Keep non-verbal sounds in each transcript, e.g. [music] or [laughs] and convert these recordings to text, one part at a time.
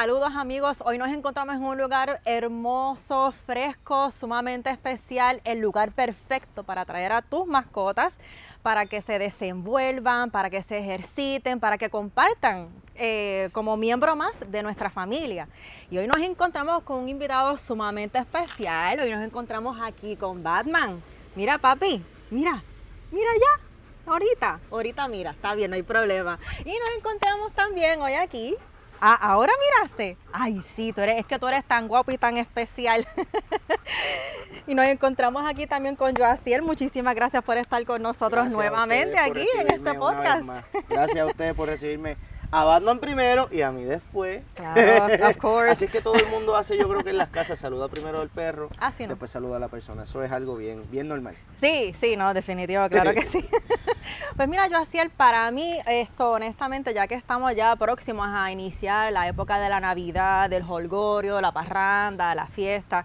Saludos amigos, hoy nos encontramos en un lugar hermoso, fresco, sumamente especial, el lugar perfecto para traer a tus mascotas, para que se desenvuelvan, para que se ejerciten, para que compartan eh, como miembro más de nuestra familia. Y hoy nos encontramos con un invitado sumamente especial, hoy nos encontramos aquí con Batman. Mira papi, mira, mira ya, ahorita, ahorita mira, está bien, no hay problema. Y nos encontramos también hoy aquí Ah, ahora miraste. Ay, sí, tú eres, es que tú eres tan guapo y tan especial. [laughs] y nos encontramos aquí también con Joaciel. Muchísimas gracias por estar con nosotros nuevamente aquí en este podcast. Gracias a ustedes por recibirme a Batman primero y a mí después. Claro, of [laughs] course. Así que todo el mundo hace, yo creo que en las casas saluda primero al perro, Así no. después saluda a la persona. Eso es algo bien, bien normal. Sí, sí, no, definitivo, claro que sí. [laughs] pues mira, yo hacía para mí esto, honestamente, ya que estamos ya próximos a iniciar la época de la Navidad, del holgorio, la parranda, la fiesta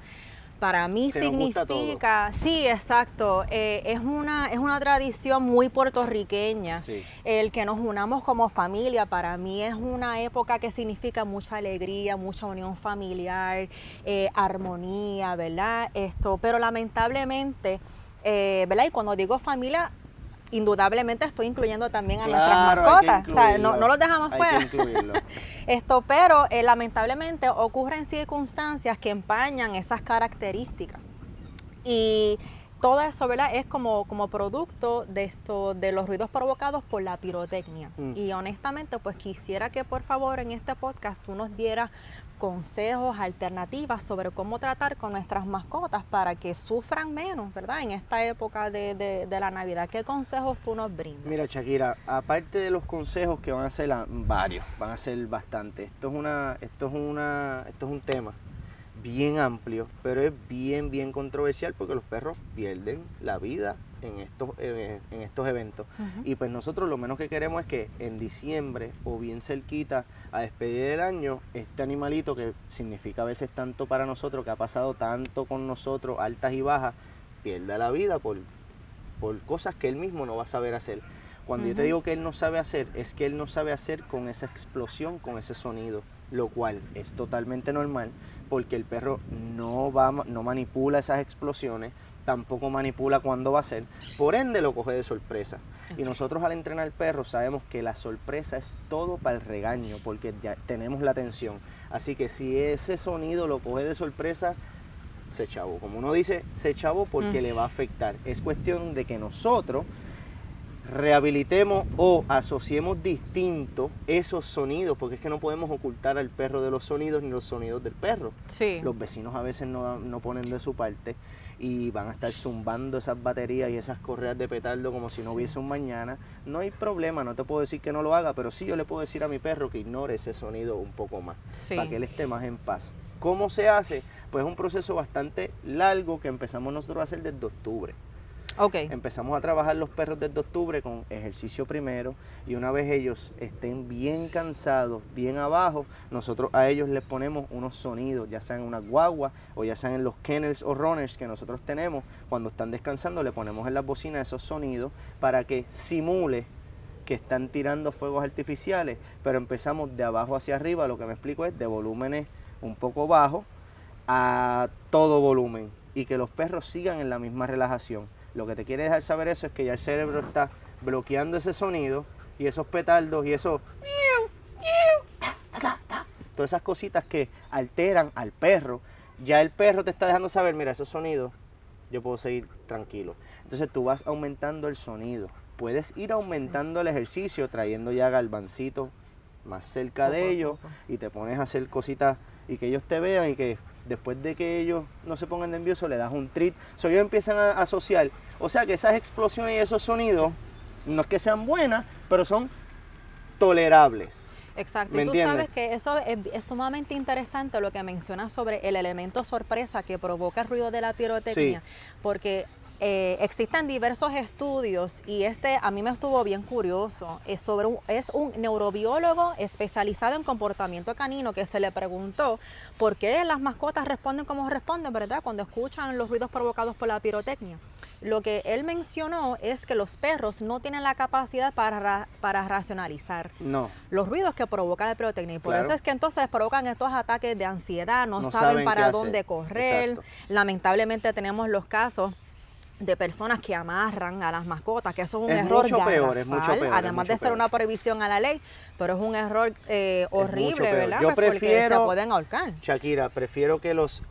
para mí significa, sí, exacto, eh, es, una, es una tradición muy puertorriqueña. El que nos unamos como familia, para mí es una época que significa mucha alegría, mucha unión familiar, eh, armonía, ¿verdad? Esto, pero lamentablemente, eh, ¿verdad? Y cuando digo familia, indudablemente estoy incluyendo también a nuestras mascotas. O sea, no, los dejamos fuera. [laughs] Esto, pero eh, lamentablemente ocurren circunstancias que empañan esas características. Y todo eso, ¿verdad? Es como, como producto de esto, de los ruidos provocados por la pirotecnia. Mm. Y honestamente, pues quisiera que por favor en este podcast tú nos dieras consejos, alternativas sobre cómo tratar con nuestras mascotas para que sufran menos, ¿verdad? En esta época de, la Navidad. ¿Qué consejos tú nos brindas? Mira, Shakira, aparte de los consejos que van a ser varios, van a ser bastante. Esto es una, esto es una, esto es un tema bien amplio, pero es bien, bien controversial porque los perros pierden la vida en estos, en estos eventos. Y pues nosotros lo menos que queremos es que en diciembre o bien cerquita a despedir el año, este animalito que significa a veces tanto para nosotros, que ha pasado tanto con nosotros, altas y bajas, pierda la vida por, por cosas que él mismo no va a saber hacer. Cuando yo te digo que él no sabe hacer, es que él no sabe hacer con esa explosión, con ese sonido, lo cual es totalmente normal porque el perro no, va, no manipula esas explosiones, tampoco manipula cuándo va a ser, por ende lo coge de sorpresa. Y nosotros al entrenar al perro sabemos que la sorpresa es todo para el regaño, porque ya tenemos la atención. Así que si ese sonido lo coge de sorpresa, se chavo. Como uno dice, se chavo porque le va a afectar. Es cuestión de que nosotros rehabilitemos o asociemos distinto esos sonidos, porque es que no podemos ocultar al perro de los sonidos ni los sonidos del perro. Sí. Los vecinos a veces no, no ponen de su parte y van a estar zumbando esas baterías y esas correas de petardo como si no hubiese un mañana. No hay problema, no te puedo decir que no lo haga, pero sí yo le puedo decir a mi perro que ignore ese sonido un poco más, para que él esté más en paz. ¿Cómo se hace? Pues es un proceso bastante largo que empezamos nosotros a hacer desde octubre. Empezamos a trabajar los perros desde octubre con ejercicio primero y una vez ellos estén bien cansados, bien abajo, nosotros a ellos les ponemos unos sonidos, ya sean una guagua o ya sean en los kennels o runners que nosotros tenemos. Cuando están descansando le ponemos en la bocina esos sonidos para que simule que están tirando fuegos artificiales, pero empezamos de abajo hacia arriba, lo que me explico es de volúmenes un poco bajos a todo volumen y que los perros sigan en la misma relajación. Lo que te quiere dejar saber eso es que ya el cerebro está bloqueando ese sonido y esos petardos y eso todas esas cositas que alteran al perro. Ya el perro te está dejando saber, mira, esos sonidos, yo puedo seguir tranquilo. Entonces tú vas aumentando el sonido. Puedes ir aumentando el ejercicio, trayendo ya galvancito más cerca de ellos y te pones a hacer cositas y que ellos te vean y que después de que ellos no se pongan nerviosos, le das un treat. So, ellos empiezan a asociar. O sea que esas explosiones y esos sonidos, no es que sean buenas, pero son tolerables. Exacto, y tú sabes que eso es, sumamente interesante lo que mencionas sobre el elemento sorpresa que provoca el ruido de la pirotecnia, porque eh, existen diversos estudios y este a mí me estuvo bien curioso. Es, sobre un, es un neurobiólogo especializado en comportamiento canino que se le preguntó por qué las mascotas responden como responden, ¿verdad? Cuando escuchan los ruidos provocados por la pirotecnia. Lo que él mencionó es que los perros no tienen la capacidad para, para racionalizar No. los ruidos que provoca la pirotecnia. Y por Claro. eso es que entonces provocan estos ataques de ansiedad, no, No saben, para hacer. dónde correr. Exacto. Lamentablemente tenemos los casos de personas que amarran a las mascotas, que eso es un Es error mucho peor, es mucho garrafal, peor, es además de ser peor. una prohibición a la ley, pero es un error eh, horrible. ¿verdad? Yo Pues porque se prefiero- pueden ahorcar. Shakira, prefiero que los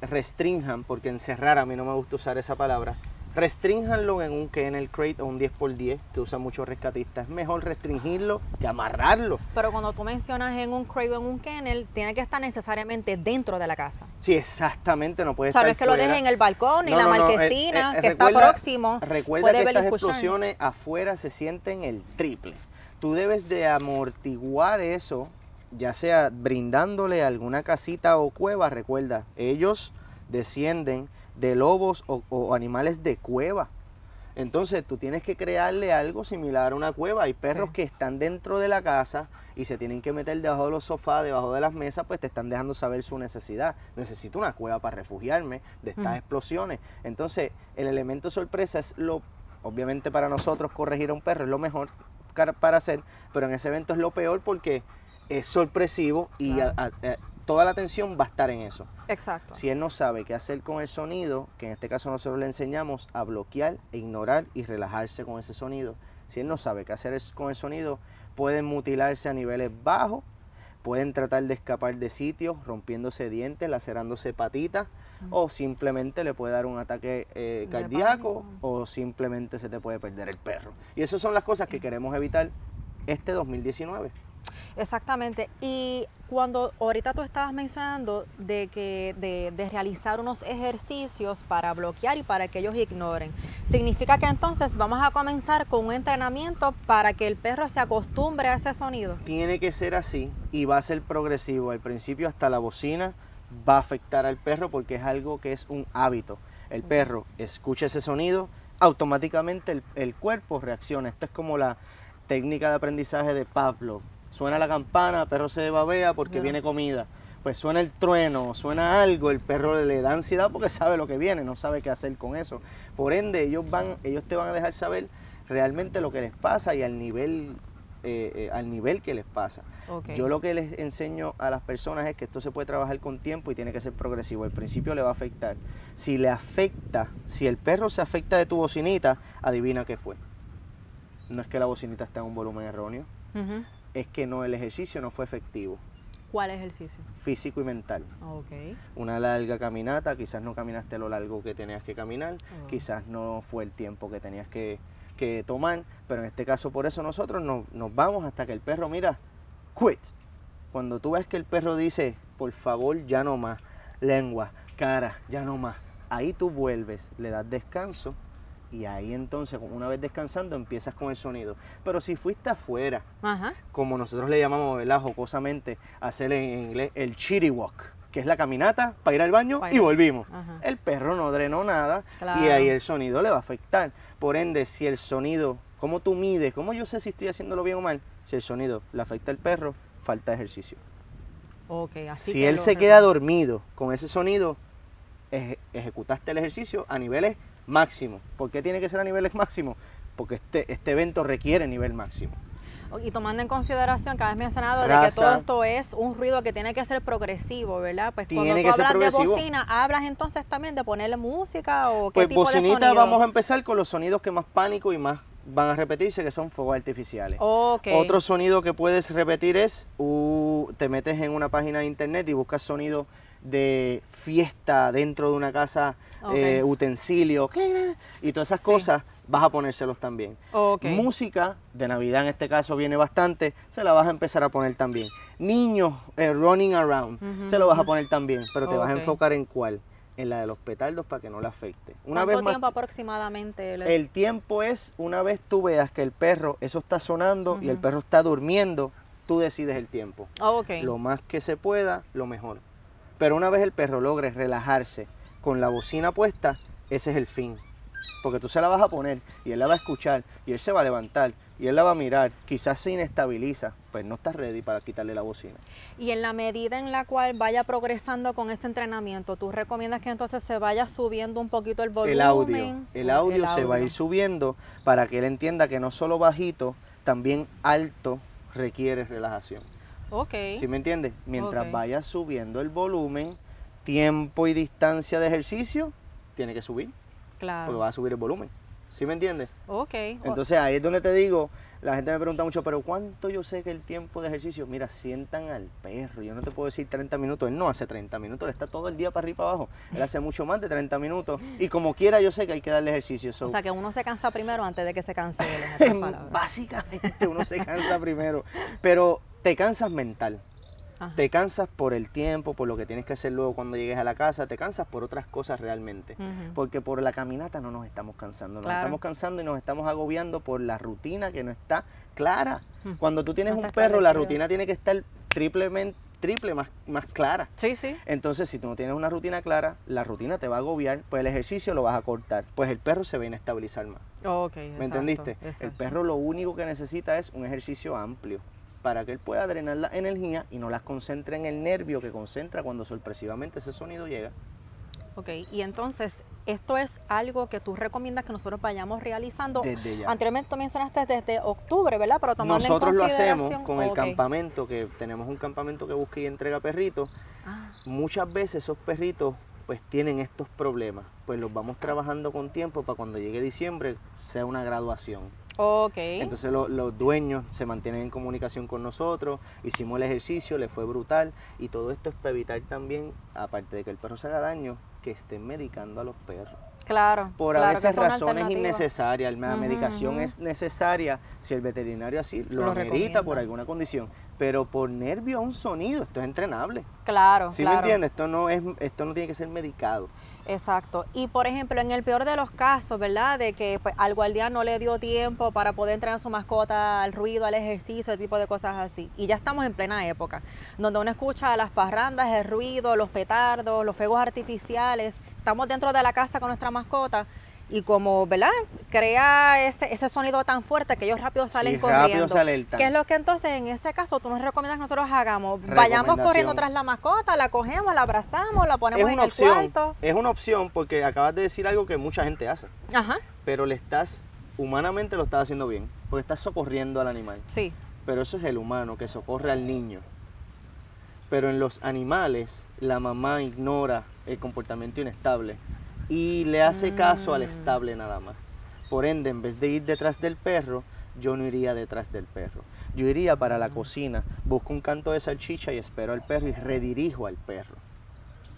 restrinjan, porque encerrar a mí no me gusta usar esa palabra. Restrinjanlo en un kennel crate o un 10x10 que usan muchos rescatistas. Es mejor restringirlo que amarrarlo. Pero cuando tú mencionas en un crate o en un kennel, tiene que estar necesariamente dentro de la casa. Sí, exactamente, no puede O sea, estar es que lo dejen en el balcón No, la no, no, eh, marquesina, eh, que está próximo. Recuerda puede que y estas explosiones afuera se sienten el triple. Tú debes de amortiguar eso, ya sea brindándole alguna casita o cueva. Recuerda, ellos descienden de lobos o, o animales de cueva. Entonces tú tienes que crearle algo similar a una cueva. Hay perros Sí. que están dentro de la casa y se tienen que meter debajo de los sofás, debajo de las mesas, pues te están dejando saber su necesidad. Necesito una cueva para refugiarme de estas Ujú. explosiones. Entonces el elemento sorpresa es lo, obviamente para nosotros corregir a un perro es lo mejor para hacer, pero en ese evento es lo peor porque es sorpresivo y Claro. a- a- a- toda la atención va a estar en eso. Exacto. Si él no sabe qué hacer con el sonido, que en este caso nosotros le enseñamos a bloquear e ignorar y relajarse con ese sonido. Si él no sabe qué hacer es- con el sonido, pueden mutilarse a niveles bajos, pueden tratar de escapar de sitios, rompiéndose dientes, lacerándose patitas, o simplemente le puede dar un ataque eh, cardíaco, o simplemente se te puede perder el perro. Y esas son las cosas que queremos evitar este 2019. Exactamente. Y cuando ahorita tú estabas mencionando de que de, de realizar unos ejercicios para bloquear y para que ellos ignoren, significa que entonces vamos a comenzar con un entrenamiento para que el perro se acostumbre a ese sonido. tiene que ser así y va a ser progresivo. Al principio hasta la bocina va a afectar al perro porque es algo que es un hábito. El perro escucha ese sonido, automáticamente el, el cuerpo reacciona. Esto es como la técnica de aprendizaje de Pavlov. Suena la campana, el perro se babea porque viene comida. Pues suena el trueno, suena algo, el perro le da ansiedad porque sabe lo que viene, no sabe qué hacer con eso. Por ende, ellos van, ellos te van a dejar saber realmente lo que les pasa y al nivel, eh, eh, al nivel que les pasa. Yo lo que les enseño a las personas es que esto se puede trabajar con tiempo y tiene que ser progresivo. Al principio le va a afectar. Si le afecta, si el perro se afecta de tu bocinita, adivina qué fue. No es que la bocinita está en un volumen erróneo. Es que no el ejercicio no fue efectivo, ¿Cuál ejercicio? físico y mental. Ok. Una larga caminata, quizás no caminaste lo largo que tenías que caminar, Oh. quizás no fue el tiempo que tenías que, que tomar, pero en este caso por eso nosotros no- nos vamos hasta que el perro, mira, quit. Cuando tú ves que el perro dice, por favor, ya no más, lengua, cara, ya no más, ahí tú vuelves, le das descanso y ahí entonces, una vez descansando, empiezas con el sonido. Pero si fuiste afuera, Ajá. como nosotros le llamamos, ¿verdad? Jocosamente, hacer en inglés el chitty walk, que es la caminata para ir al baño y volvimos. Ajá. El perro no drenó nada y ahí el sonido le va a afectar. Por ende, si el sonido, ¿cómo tú mides? ¿Cómo yo sé si estoy haciéndolo bien o mal? Si el sonido le afecta al perro, falta ejercicio. Ok, así si que él se queda dormido con ese sonido, eje- ejecutaste el ejercicio a niveles máximos. ¿Por qué tiene que ser a niveles [laughs] máximos? Porque este, este evento requiere nivel máximo. Y tomando en consideración que habías mencionado de que Raza. todo esto es un ruido que tiene que ser progresivo, ¿verdad? Pues cuando tú hablas de bocina, ¿hablas entonces también de ponerle música o qué Pues tipo de sonido? vamos a empezar con los sonidos que más pánico y más van a repetirse, que son fuegos artificiales. Otro sonido que puedes repetir es, uh, te metes en una página de internet y buscas sonido de fiesta dentro de una casa, Ok. eh, utensilios, y todas esas Sí. cosas, vas a ponérselos también. Música, de Navidad en este caso viene bastante, se la vas a empezar a poner también. Niños eh, running around, se lo vas a poner también, pero te vas a enfocar en cuál, en la de los petardos para que no le afecte. Una ¿Cuánto vez más, tiempo aproximadamente? les- el tiempo es una vez tú veas que el perro, eso está sonando y el perro está durmiendo, tú decides el tiempo. Ok. Lo más que se pueda, lo mejor. Pero una vez el perro logre relajarse con la bocina puesta, ese es el fin. porque tú se la vas a poner y él la va a escuchar y él se va a levantar y él la va a mirar, quizás se inestabiliza, pues no estás ready para quitarle la bocina. Y en la medida en la cual vaya progresando con este entrenamiento, ¿tú recomiendas que entonces se vaya subiendo un poquito el volumen? El audio, el audio se va a ir subiendo para que él entienda que no solo bajito, también alto requiere relajación. Ok. ¿Sí me entiendes? Mientras Ok. vaya subiendo el volumen, tiempo y distancia de ejercicio, tiene que subir, porque Claro. va a subir el volumen. ¿Sí me entiendes? Ok. Entonces ahí es donde te digo, la gente me pregunta mucho, pero ¿cuánto yo sé que el tiempo de ejercicio? Mira, sientan al perro, yo no te puedo decir 30 minutos, él no hace 30 minutos, él está todo el día para arriba y para abajo, él hace mucho más de 30 minutos y como quiera yo sé que hay que darle ejercicio. so, o sea, que uno se cansa primero antes de que se cancele. [laughs] básicamente uno se cansa primero, pero te cansas mental. Ajá. Te cansas por el tiempo, por lo que tienes que hacer luego cuando llegues a la casa, te cansas por otras cosas realmente. Porque por la caminata no nos estamos cansando, nos Claro. estamos cansando y nos estamos agobiando por la rutina que no está clara. Cuando tú tienes No un perro, la rutina tiene que estar triplemente, triple más, más clara. Sí, sí. Entonces, si tú no tienes una rutina clara, la rutina te va a agobiar, pues el ejercicio lo vas a cortar, pues el perro se va a inestabilizar más. Ok, ¿Me exacto, entendiste? El perro lo único que necesita es un ejercicio amplio para que él pueda drenar la energía y no las concentre en el nervio que concentra cuando sorpresivamente ese sonido llega. Ok, y entonces, esto es algo que tú recomiendas que nosotros vayamos realizando. Desde ya. Anteriormente tú mencionaste desde octubre, ¿verdad? Pero tomando Nosotros en lo consideración. hacemos con el campamento, que tenemos un campamento que busca y entrega perritos. Ah, Muchas veces esos perritos pues tienen estos problemas. Pues los vamos trabajando con tiempo para cuando llegue diciembre sea una graduación. Ok. Entonces lo- los dueños se mantienen en comunicación con nosotros, hicimos el ejercicio, le fue brutal y todo esto es para evitar también, aparte de que el perro se haga daño, que estén medicando a los perros. claro. Por a claro que veces razones innecesarias, la medicación es necesaria si el veterinario así lo, Lo por alguna condición, pero por nervio a un sonido, esto es entrenable. Claro, ¿Sí claro. me entiendes? Esto no es esto no tiene que ser medicado. Exacto. Y por ejemplo, en el peor de los casos, ¿verdad? De que pues, al guardián no le dio tiempo para poder entrenar a su mascota al ruido, al ejercicio, ese tipo de cosas así. Y ya estamos en plena época, donde uno escucha las parrandas, el ruido, los petardos, los fuegos artificiales. Estamos dentro de la casa con nuestra mascota. Y como, ¿verdad? Crea ese, ese sonido tan fuerte que ellos rápido salen Sí, corriendo. rápido. ¿Qué es lo que entonces en ese caso tú nos recomiendas que nosotros hagamos? Vayamos corriendo tras la mascota, la cogemos, la abrazamos, la ponemos Es en una el opción, cuarto. es una opción porque acabas de decir algo que mucha gente hace, Ajá, pero le estás humanamente lo estás haciendo bien, porque estás socorriendo al animal. sí. pero eso es el humano que socorre al niño. Pero en los animales, la mamá ignora el comportamiento inestable y le hace caso al estable nada más. Por ende, en vez de ir detrás del perro, yo no iría detrás del perro. Yo iría para la cocina, busco un canto de salchicha y espero al perro y redirijo al perro.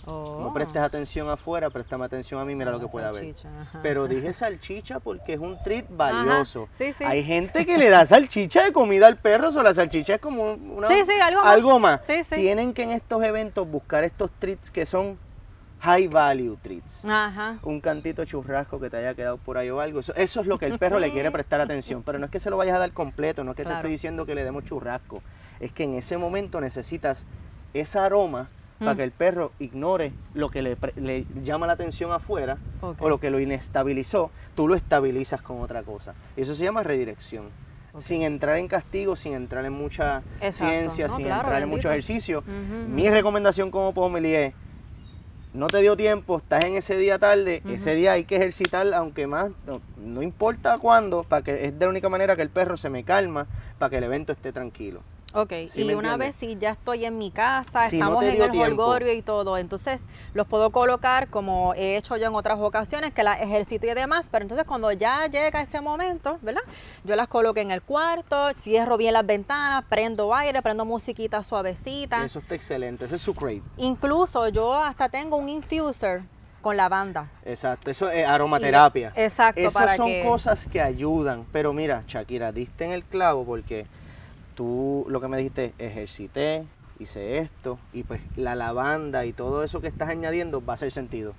No Oh. prestes atención afuera, préstame atención a mí, mira lo que pueda haber. ajá. Pero dije salchicha porque es un treat valioso. sí, sí. Hay gente que le da [laughs] salchicha de comida al perro, o la salchicha es como un- una, Sí, sí, algo más. más. Sí, sí. Tienen que en estos eventos buscar estos treats que son high value treats. Ajá. Un cantito churrasco que te haya quedado por ahí o algo. Eso, eso es lo que el perro le quiere [laughs] prestar atención. Pero no es que se lo vayas a dar completo, no es que te estoy diciendo que le demos churrasco. Es que en ese momento necesitas ese aroma para Mm. que el perro ignore lo que le, llama la atención afuera o lo que lo inestabilizó, tú lo estabilizas con otra cosa. Y eso se llama redirección. Sin entrar en castigo, sin entrar en mucha Exacto. ciencia, No, sin claro, entrar en mucho ejercicio. Mi recomendación como pomeli es, no te dio tiempo, estás en ese día tarde, ese día hay que ejercitar, aunque más, no, no importa cuándo, para que es de la única manera que el perro se me calma, para que el evento esté tranquilo. Ok, ¿Sí y una entiendes? vez si ya estoy en mi casa, Si estamos en el tiempo. holgorio y todo, entonces los puedo colocar como he hecho yo en otras ocasiones, que las ejercito y demás, pero entonces cuando ya llega ese momento, ¿verdad? Yo las coloco en el cuarto, cierro bien las ventanas, prendo aire, prendo musiquita suavecita. Eso está excelente, ese es su crate. Incluso yo hasta tengo un infuser con lavanda. Exacto, eso es aromaterapia. Y- exacto, Esas para son que- cosas que ayudan. Pero mira, Shakira, diste en el clavo porque tú lo que me dijiste, ejercité, hice esto, y pues la lavanda y todo eso que estás añadiendo va a hacer sentido.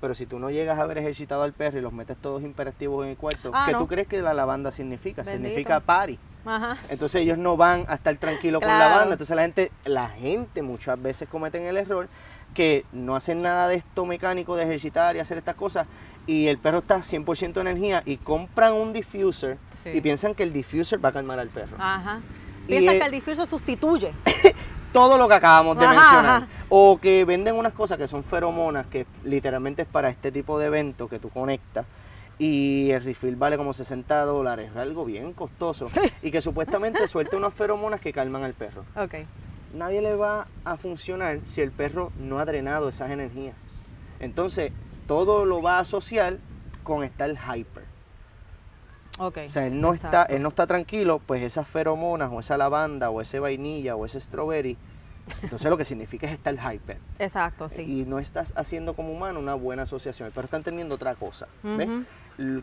Pero si tú no llegas a haber ejercitado al perro y los metes todos imperativos en el cuarto, Ah, ¿qué no. tú crees que la lavanda significa? Bendito. Significa party. Ajá. Entonces ellos no van a estar tranquilos con la banda. Entonces la gente, la gente muchas veces cometen el error que no hacen nada de esto mecánico, de ejercitar y hacer estas cosas, y el perro está 100% de energía y compran un diffuser Sí. y piensan que el diffuser va a calmar al perro. Ajá. Y Piensa el- que el diffuser sustituye. [laughs] todo lo que acabamos de Ajá, mencionar. ajá. O que venden unas cosas que son feromonas, que literalmente es para este tipo de evento que tú conectas. Y el refill vale como 60 dólares, es algo bien costoso. Y que supuestamente suelta unas feromonas que calman al perro. Ok. Nadie le va a funcionar si el perro no ha drenado esas energías. Entonces, todo lo va a asociar con estar hyper. Ok. O sea, él no, está, él no está tranquilo, pues esas feromonas o esa lavanda o ese vainilla o ese strawberry, entonces lo que significa es estar hyper. Exacto, sí. Y no estás haciendo como humano una buena asociación. El perro está entendiendo otra cosa. ¿ves?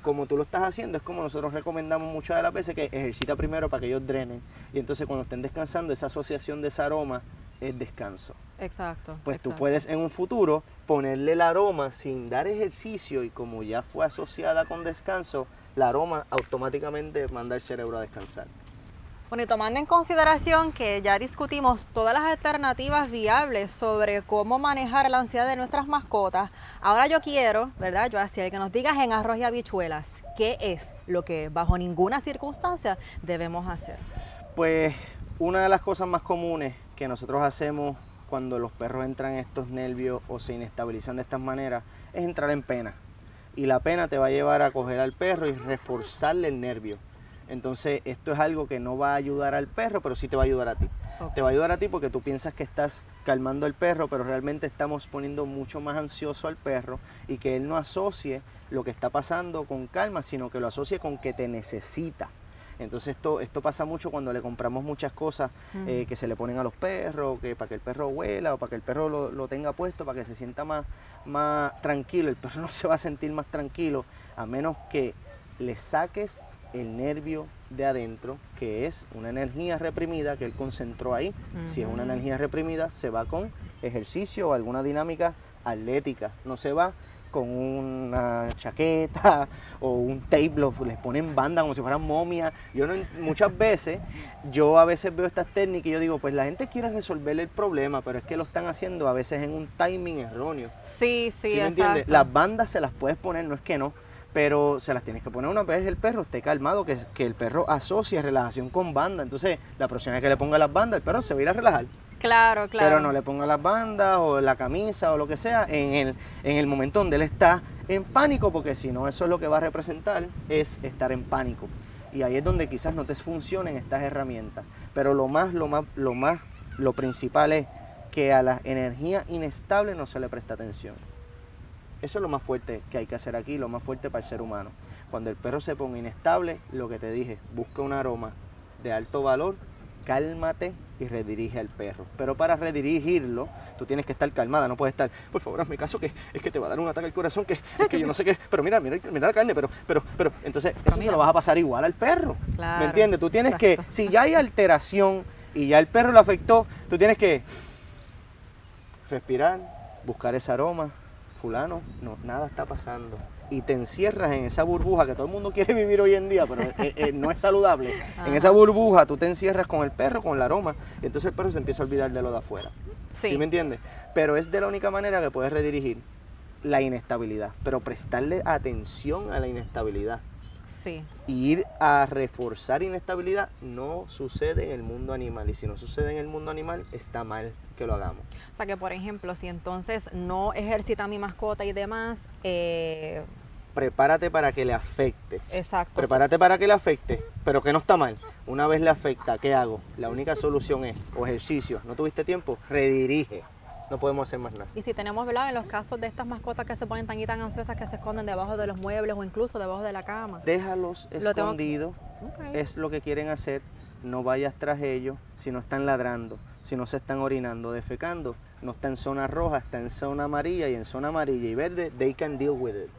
Como tú lo estás haciendo, es como nosotros recomendamos muchas de las veces que ejercita primero para que ellos drenen. Y entonces cuando estén descansando, esa asociación de ese aroma es descanso. Exacto. Pues tú puedes en un futuro ponerle el aroma sin dar ejercicio y como ya fue asociada con descanso, la aroma automáticamente manda el cerebro a descansar. Bueno, y tomando en consideración que ya discutimos todas las alternativas viables sobre cómo manejar la ansiedad de nuestras mascotas, ahora yo quiero, ¿verdad? Yo así, que nos digas en arroz y habichuelas, ¿qué es lo que bajo ninguna circunstancia debemos hacer? Pues una de las cosas más comunes que nosotros hacemos cuando los perros entran en estos nervios o se inestabilizan de estas maneras es entrar en pena. Y la pena te va a llevar a coger al perro y reforzarle el nervio. Entonces esto es algo que no va a ayudar al perro, pero sí te va a ayudar a ti. Te va a ayudar a ti porque tú piensas que estás calmando al perro, pero realmente estamos poniendo mucho más ansioso al perro y que él no asocie lo que está pasando con calma, sino que lo asocie con que te necesita. Entonces esto, esto pasa mucho cuando le compramos muchas cosas eh, que se le ponen a los perros, que para que el perro huela o para que el perro lo, lo tenga puesto, para que se sienta más, más tranquilo. El perro [laughs] no se va a sentir más tranquilo a menos que le saques el nervio de adentro, que es una energía reprimida que él concentró ahí. Si es una energía reprimida, se va con ejercicio o alguna dinámica atlética. No se va con una chaqueta o un tape, lo- les ponen banda como si fueran momias. Yo no, muchas veces, yo a veces veo estas técnicas y yo digo, pues la gente quiere resolver el problema, pero es que lo están haciendo a veces en un timing erróneo. Sí, sí, ¿Sí me entiendes? Las bandas se las puedes poner, no es que no, pero se las tienes que poner una vez el perro esté calmado, que, que el perro asocia relajación con banda. Entonces, la próxima vez que le ponga las bandas, el perro se va a ir a relajar. Claro, claro. Pero no le ponga las bandas o la camisa o lo que sea en el, en el momento donde él está en pánico, porque si no, eso es lo que va a representar, es estar en pánico. Y ahí es donde quizás no te funcionen estas herramientas. Pero lo más, lo más, lo más, lo principal es que a la energía inestable no se le presta atención. Eso es lo más fuerte que hay que hacer aquí, lo más fuerte para el ser humano. Cuando el perro se ponga inestable, lo que te dije, busca un aroma de alto valor, cálmate y redirige al perro. Pero para redirigirlo, tú tienes que estar calmada, no puedes estar, por favor, hazme caso que es que te va a dar un ataque al corazón, que es que yo no sé qué, pero mira, mira, mira la carne, pero, pero, pero, entonces eso se lo vas a pasar igual al perro. Claro, ¿Me entiendes? Tú tienes exacto. que, si ya hay alteración y ya el perro lo afectó, tú tienes que respirar, buscar ese aroma, fulano, no, nada está pasando. Y te encierras en esa burbuja que todo el mundo [laughs] quiere vivir hoy en día, pero eh, eh, no es saludable. En esa burbuja tú te encierras con el perro, con el aroma, y entonces el perro se empieza a olvidar de lo de afuera. Sí. ¿Sí me entiendes? Pero es de la única manera que puedes redirigir la inestabilidad, pero prestarle atención a la inestabilidad. Sí. Y ir a reforzar inestabilidad no sucede en el mundo animal. Y si no sucede en el mundo animal, está mal que lo hagamos. O sea que, por ejemplo, si entonces no ejercita mi mascota y demás, eh, Prepárate para que le afecte. exacto. Prepárate para que le afecte, pero que no está mal. Una vez le afecta, ¿qué hago? La única solución es, o ejercicio, no tuviste tiempo, redirige. No podemos hacer más nada. Y si tenemos, ¿verdad? En los casos de estas mascotas que se ponen tan y tan ansiosas que se esconden debajo de los muebles o incluso debajo de la cama. Déjalos Lo tengo- escondidos, Ok. es lo que quieren hacer. No vayas tras ellos si no están ladrando, si no se están orinando, defecando. No está en zona roja, está en zona amarilla y en zona amarilla y verde, they can deal with it.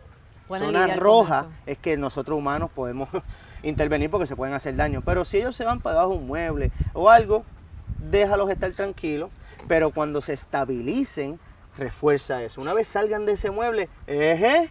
Pueden zona roja es que nosotros humanos podemos [laughs] intervenir porque se pueden hacer daño. Pero si ellos se van para debajo de un mueble o algo, déjalos estar tranquilos. Pero cuando se estabilicen, refuerza eso. Una vez salgan de ese mueble, eje,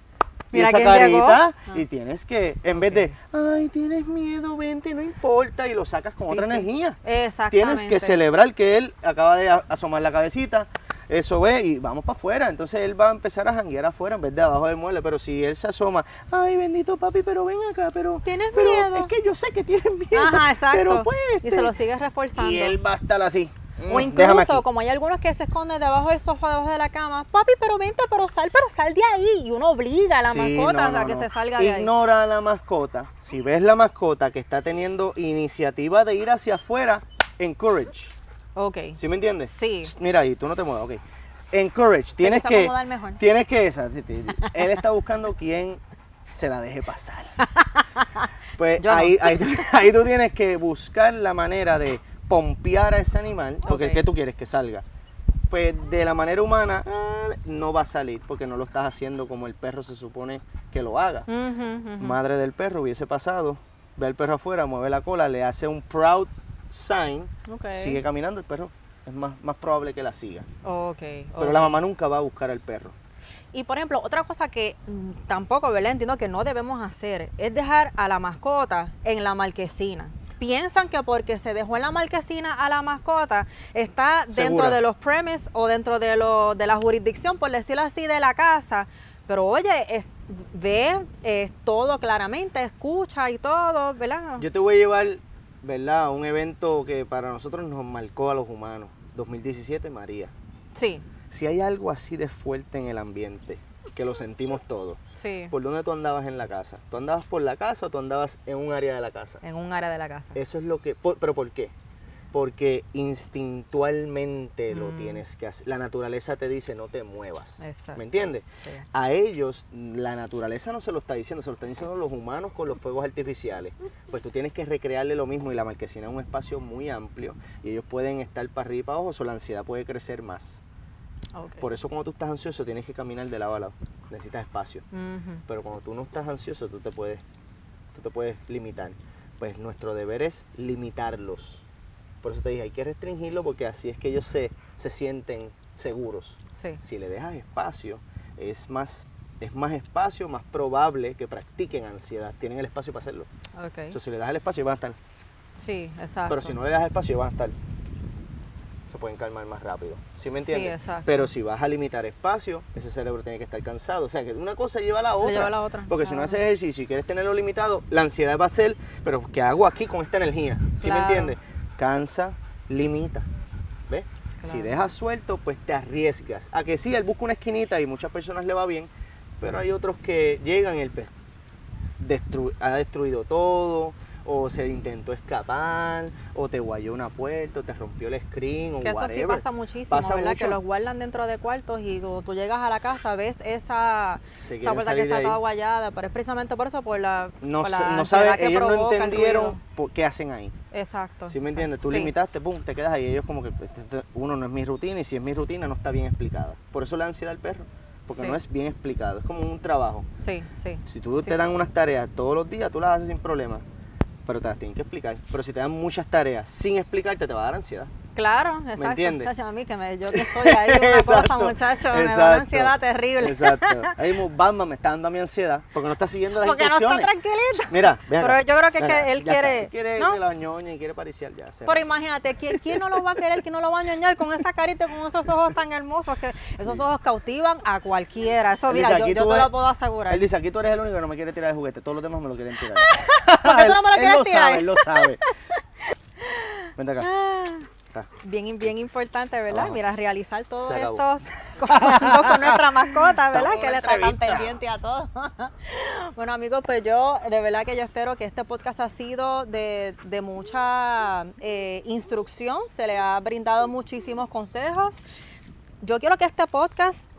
y Mira esa carita Ah. y tienes que, en vez de, ay, tienes miedo, vente, no importa, y lo sacas con Sí, otra sí. energía. Exactamente. Tienes que celebrar que él acaba de asomar la cabecita, eso ve, y vamos para afuera. Entonces él va a empezar a janguear afuera en vez de abajo del mueble. Pero si él se asoma, ay, bendito papi, pero ven acá, pero. ¿Tienes pero miedo? Es que yo sé que tienes miedo. Ajá, exacto. Pero pues. y este, se lo sigues reforzando. y él va a estar así. O Mm, incluso, como hay algunos que se esconden debajo del sofá, debajo de la cama, papi, pero vente, pero sal, pero sal de ahí. Y uno obliga a la Sí, mascota no, a que no. se salga de ahí. Ignora a la mascota. Si ves la mascota que está teniendo iniciativa de ir hacia afuera, encourage. Ok. ¿Sí me entiendes? Sí. Psst, Mira ahí, tú no te muevas, ok. Encourage. Tienes que. mejor. Tienes que. esa, Él está buscando quien se la deje pasar. [laughs] Pues ahí, ahí, ahí tú tienes que buscar la manera de pompear a ese animal. Porque Ok. ¿qué tú quieres que salga? Pues de la manera humana ah, no va a salir porque no lo estás haciendo como el perro se supone que lo haga. Madre del perro hubiese pasado, ve al perro afuera, mueve la cola, le hace un proud sign, sigue caminando, el perro es más, más probable que la siga. Ok. Pero la mamá nunca va a buscar al perro. Y por ejemplo, otra cosa que mm, tampoco, ¿verdad? Entiendo que no debemos hacer es dejar a la mascota en la marquesina. Piensan que porque se dejó en la marquesina a la mascota está dentro Segura. de los premises o dentro de, lo, de la jurisdicción, por decirlo así, de la casa. Pero oye, es- ve eh, todo claramente, escucha y todo, ¿verdad? Yo te voy a llevar, ¿verdad?, a un evento que para nosotros nos marcó a los humanos. 2017, María. Sí, Si hay algo así de fuerte en el ambiente, que lo sentimos todos, sí. ¿por dónde tú andabas en la casa? ¿Tú andabas por la casa o tú andabas en un área de la casa? En un área de la casa. Eso es lo que... por- ¿Pero por qué? Porque instintualmente lo Mm. tienes que hacer. La naturaleza te dice no te muevas. Exacto. ¿Me entiendes? Sí. A ellos la naturaleza no se lo está diciendo, se lo están diciendo los humanos con los fuegos artificiales. Pues tú tienes que recrearle lo mismo y la marquesina es un espacio muy amplio y ellos pueden estar para arriba y para abajo, o la ansiedad puede crecer más. Ok. Por eso cuando tú estás ansioso tienes que caminar de lado a lado, necesitas espacio. Pero cuando tú no estás ansioso, tú te puedes, tú te puedes limitar. Pues nuestro deber es limitarlos. Por eso te dije, hay que restringirlo porque así es que ellos se, se sienten seguros. Sí. Si le dejas espacio, es más, es más espacio, más probable que practiquen ansiedad. Tienen el espacio para hacerlo. Ok. Entonces, si le das el espacio, van a estar. Sí, exacto. Pero si no le das espacio, van a estar. Se pueden calmar más rápido. ¿Sí me Sí, entiendes? exacto. Pero si vas a limitar espacio, ese cerebro tiene que estar cansado. O sea, que una cosa lleva a la otra. lleva a la otra. Porque si no haces ejercicio y quieres tenerlo limitado, la ansiedad va a ser, pero ¿qué hago aquí con esta energía? ¿Sí Claro. me entiendes? Cansa, limita. ¿Ves? Si dejas suelto, pues te arriesgas. A que sí, él busca una esquinita y muchas personas le va bien, pero hay otros que llegan y el pez destru- ha destruido todo, o se intentó escapar, o te guayó una puerta, o te rompió el screen, o Que eso sí pasa muchísimo, Pasa ¿verdad? mucho. Que los guardan dentro de cuartos y tú llegas a la casa ves esa, esa puerta que está toda guayada, pero es precisamente por eso, por la, No, por la no saben, que ellos no provoca entendieron por qué hacen ahí. Exacto. ¿Sí me entiendes? Tú Sí. limitaste, pum, te quedas ahí. Ellos como que, este, uno, no es mi rutina y si es mi rutina no está bien explicada. Por eso la ansiedad al perro, porque Sí. no es bien explicado, es como un trabajo. Sí, sí. Si tú Sí. te dan unas tareas todos los días, tú las haces sin problema, pero te las tienen que explicar. Pero si te dan muchas tareas sin explicarte, te va a dar ansiedad. Claro, exacto. entiendes? Muchacha, a mí que me, yo que soy ahí una [laughs] cosa, Exacto, muchacho, me da una ansiedad terrible. Exacto. [laughs] Ahí mismo, Batman me está dando a mi ansiedad porque no está siguiendo las Porque no está instrucciones. tranquilita. Mira, ven Pero yo creo que es él ya está. quiere- Él quiere ¿no? que la ñoña y quiere pariciar ya. Pero va. imagínate, ¿quién, quién no lo va a querer? ¿Quién no lo va a ñoñar con esa carita con esos ojos tan hermosos? que Esos ojos cautivan a cualquiera. Eso, Él mira, dice, yo, yo te lo puedo asegurar. Él dice, aquí tú eres el único que no me quiere tirar el juguete, todos los demás me lo quieren tirar. [laughs] ¿Por qué tú no me lo Él quieres lo tirar? Sabe, él lo sabe. Vente acá. Está. Bien, bien importante, ¿verdad? Ajá. Mira, realizar todos estos [laughs] comandos con nuestra mascota, ¿verdad? Que le está tan pendiente a todo. [laughs] bueno, amigos, pues yo, de verdad que yo espero que este podcast ha sido de, de mucha eh, instrucción, se le ha brindado muchísimos consejos. Yo quiero que este podcast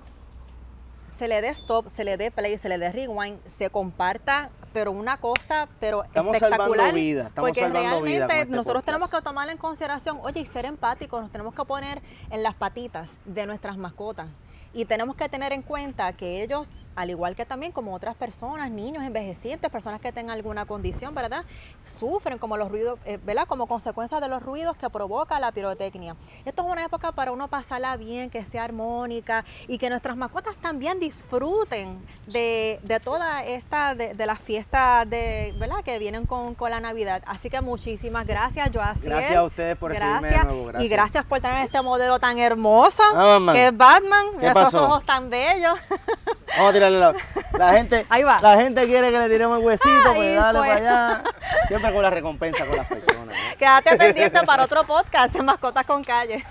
se le dé stop, se le dé play, se le dé rewind, se comparta, pero una cosa, pero Estamos salvando espectacular. vidas, estamos porque salvando realmente este nosotros podcast. tenemos que tomar en consideración, oye, y ser empáticos, nos tenemos que poner en las patitas de nuestras mascotas. Y tenemos que tener en cuenta que ellos al igual que también como otras personas, niños, envejecientes, personas que tengan alguna condición, ¿verdad? Sufren como los ruidos, eh, ¿verdad? Como consecuencia de los ruidos que provoca la pirotecnia. Esto es una época para uno pasarla bien, que sea armónica y que nuestras mascotas también disfruten de, de toda esta, de, de las fiestas de, ¿verdad? Que vienen con, con, la Navidad. Así que muchísimas gracias, Joaciel. Gracias a ustedes por gracias. de nuevo. Gracias. Y gracias por tener este modelo tan hermoso, Batman. que es Batman, ¿Qué esos ojos tan bellos. Vamos la. La gente, [laughs] Ahí va. la gente quiere que le tiremos el huesito, Ay, pues dale pues. para allá. Siempre con la recompensa con las personas. Quédate pendiente para otro podcast en [laughs] Mascotas con Calle.